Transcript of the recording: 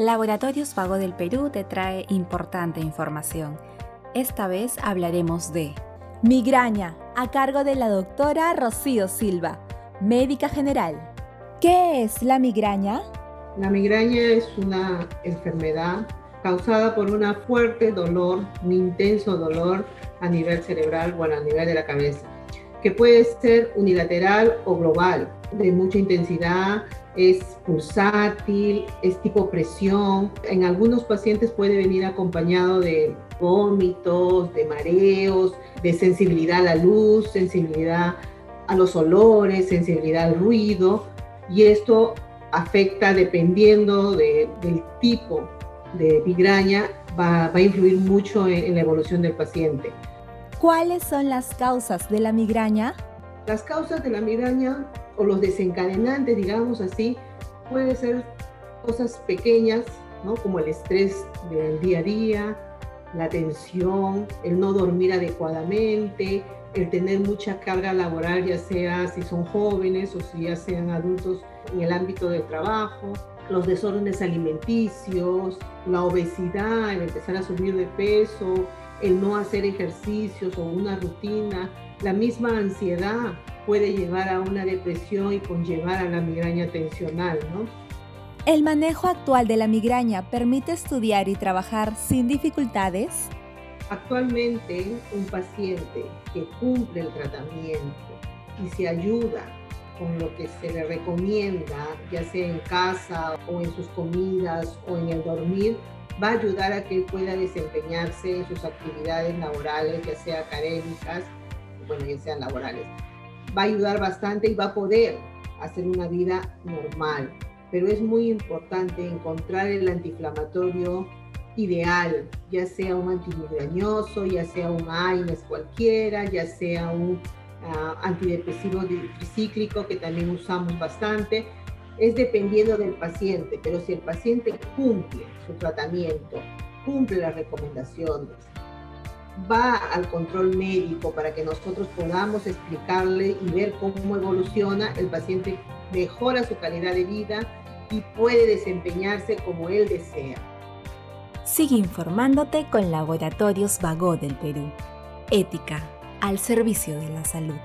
Laboratorios Vago del Perú te trae importante información. Esta vez hablaremos de migraña, a cargo de la doctora Rocío Silva, médica general. ¿Qué es la migraña? La migraña es una enfermedad causada por un fuerte dolor, un intenso dolor a nivel cerebral o a nivel de la cabeza, que puede ser unilateral o global, de mucha intensidad, es pulsátil, es tipo presión. En algunos pacientes puede venir acompañado de vómitos, de mareos, de sensibilidad a la luz, sensibilidad a los olores, sensibilidad al ruido. Y esto afecta dependiendo del tipo de migraña, va, a influir mucho en la evolución del paciente. ¿Cuáles son las causas de la migraña? Las causas de la migraña o los desencadenantes, digamos así, pueden ser cosas pequeñas, ¿no? como el estrés del día a día, la tensión, el no dormir adecuadamente, el tener mucha carga laboral, ya sea si son jóvenes o si ya sean adultos en el ámbito del trabajo, los desórdenes alimenticios, la obesidad, el empezar a subir de peso, el no hacer ejercicios o una rutina, la misma ansiedad puede llevar a una depresión y conllevar a la migraña tensional, ¿no? ¿El manejo actual de la migraña permite estudiar y trabajar sin dificultades? Actualmente, un paciente que cumple el tratamiento y se ayuda con lo que se le recomienda, ya sea en casa o en sus comidas o en el dormir, va a ayudar a que él pueda desempeñarse en sus actividades laborales, ya sea académicas, bueno, ya sean laborales. Va a ayudar bastante y va a poder hacer una vida normal. Pero es muy importante encontrar el antiinflamatorio ideal, ya sea un antimigrañoso, ya sea un AINES cualquiera, ya sea un uh, antidepresivo tricíclico que también usamos bastante, es dependiendo del paciente, pero si el paciente cumple su tratamiento, cumple las recomendaciones, va al control médico para que nosotros podamos explicarle y ver cómo evoluciona, el paciente mejora su calidad de vida y puede desempeñarse como él desea. Sigue informándote con Laboratorios Vago del Perú. Ética al servicio de la salud.